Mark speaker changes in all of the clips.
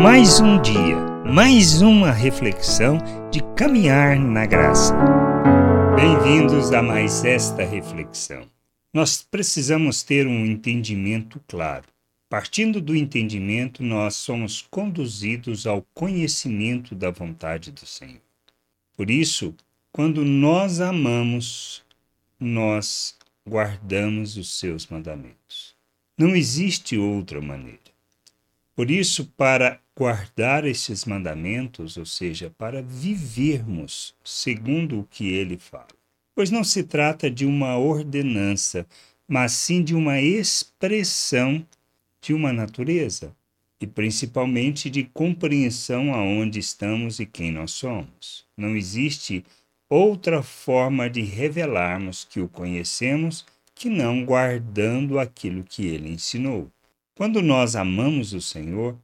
Speaker 1: Mais um dia, mais uma reflexão de caminhar na graça. Bem-vindos a mais esta reflexão. Nós precisamos ter um entendimento claro. Partindo do entendimento, nós somos conduzidos ao conhecimento da vontade do Senhor. Por isso, quando nós amamos, nós guardamos os seus mandamentos. Não existe outra maneira. Por isso, para guardar esses mandamentos, ou seja, para vivermos segundo o que ele fala, pois não se trata de uma ordenança, mas sim de uma expressão de uma natureza e principalmente de compreensão aonde estamos e quem nós somos. Não existe outra forma de revelarmos que o conhecemos que não guardando aquilo que ele ensinou. Quando nós amamos o Senhor,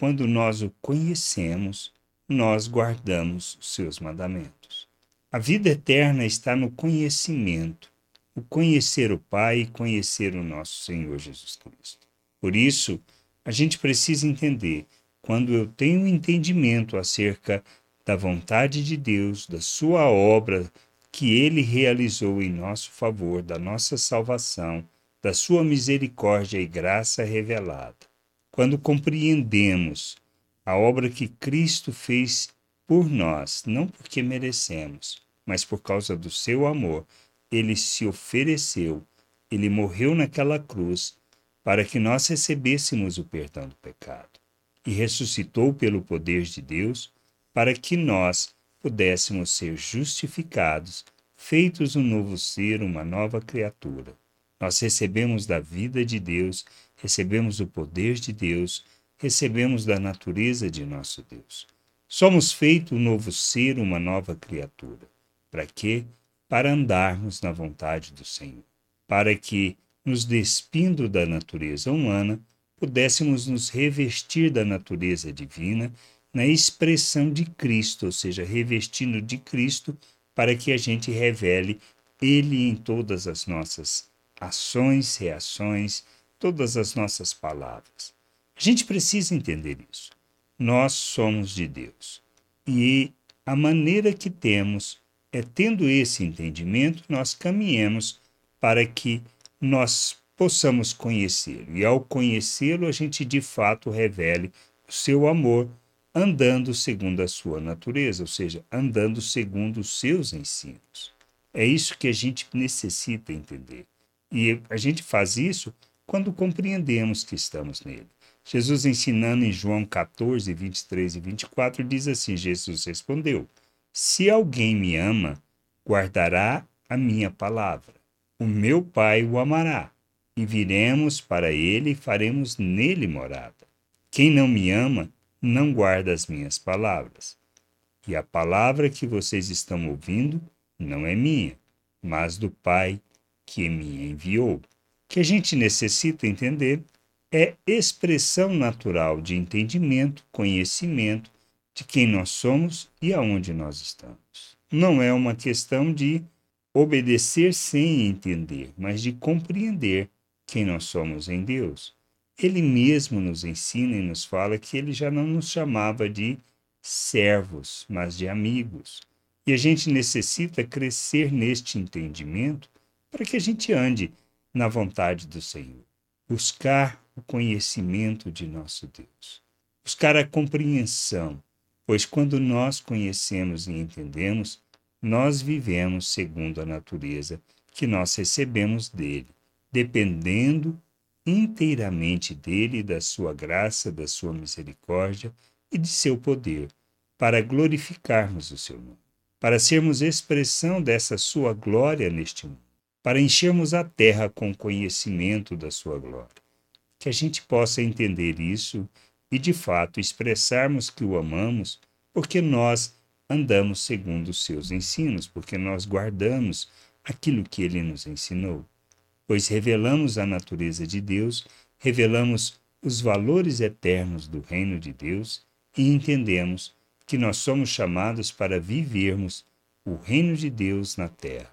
Speaker 1: quando nós o conhecemos, nós guardamos os seus mandamentos. A vida eterna está no conhecimento, o conhecer o Pai e conhecer o nosso Senhor Jesus Cristo. Por isso, a gente precisa entender, quando eu tenho entendimento acerca da vontade de Deus, da sua obra que ele realizou em nosso favor, da nossa salvação, da sua misericórdia e graça revelada. Quando compreendemos a obra que Cristo fez por nós, não porque merecemos, mas por causa do seu amor, ele se ofereceu, ele morreu naquela cruz para que nós recebêssemos o perdão do pecado e ressuscitou pelo poder de Deus para que nós pudéssemos ser justificados, feitos um novo ser, uma nova criatura. Nós recebemos da vida de Deus, recebemos o poder de Deus, recebemos da natureza de nosso Deus. Somos feitos um novo ser, uma nova criatura. Para quê? Para andarmos na vontade do Senhor. Para que, nos despindo da natureza humana, pudéssemos nos revestir da natureza divina na expressão de Cristo, ou seja, revestindo de Cristo para que a gente revele Ele em todas as nossas ações, reações, todas as nossas palavras. A gente precisa entender isso. Nós somos de Deus. E a maneira que temos é tendo esse entendimento, nós caminhemos para que nós possamos conhecê-lo. E ao conhecê-lo, a gente de fato revele o seu amor andando segundo a sua natureza, ou seja, andando segundo os seus ensinos. É isso que a gente necessita entender. E a gente faz isso quando compreendemos que estamos nele. Jesus ensinando em João 14, 23 e 24, diz assim: Jesus respondeu: Se alguém me ama, guardará a minha palavra. O meu Pai o amará, e viremos para ele e faremos nele morada. Quem não me ama, não guarda as minhas palavras. E a palavra que vocês estão ouvindo não é minha, mas do Pai que me enviou. Que a gente necessita entender é expressão natural de entendimento, conhecimento de quem nós somos e aonde nós estamos. Não é uma questão de obedecer sem entender, mas de compreender quem nós somos em Deus. Ele mesmo nos ensina e nos fala que ele já não nos chamava de servos, mas de amigos. E a gente necessita crescer neste entendimento para que a gente ande na vontade do Senhor. Buscar o conhecimento de nosso Deus. Buscar a compreensão, pois quando nós conhecemos e entendemos, nós vivemos segundo a natureza que nós recebemos dele, dependendo inteiramente dele, da sua graça, da sua misericórdia e de seu poder, para glorificarmos o seu nome, para sermos expressão dessa sua glória neste mundo, para enchermos a terra com conhecimento da sua glória. Que a gente possa entender isso e, de fato, expressarmos que o amamos, porque nós andamos segundo os seus ensinos, porque nós guardamos aquilo que ele nos ensinou pois revelamos a natureza de Deus, revelamos os valores eternos do reino de Deus e entendemos que nós somos chamados para vivermos o reino de Deus na terra.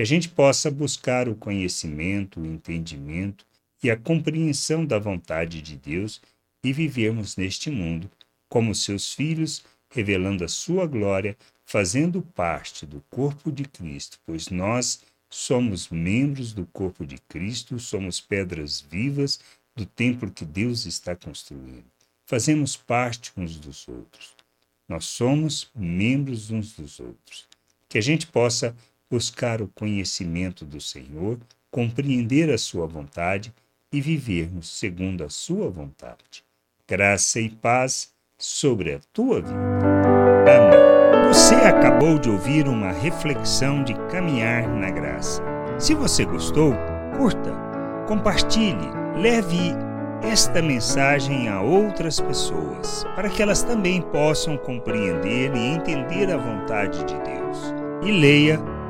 Speaker 1: Que a gente possa buscar o conhecimento, o entendimento e a compreensão da vontade de Deus e vivermos neste mundo como seus filhos, revelando a sua glória, fazendo parte do corpo de Cristo, pois nós somos membros do corpo de Cristo, somos pedras vivas do templo que Deus está construindo. Fazemos parte uns dos outros. Nós somos membros uns dos outros. Que a gente possa buscar o conhecimento do Senhor, compreender a sua vontade e vivermos segundo a sua vontade. Graça e paz sobre a tua vida. Amém. Você acabou de ouvir uma reflexão de caminhar na graça. Se você gostou, curta, compartilhe, leve esta mensagem a outras pessoas, para que elas também possam compreender e entender a vontade de Deus. E leia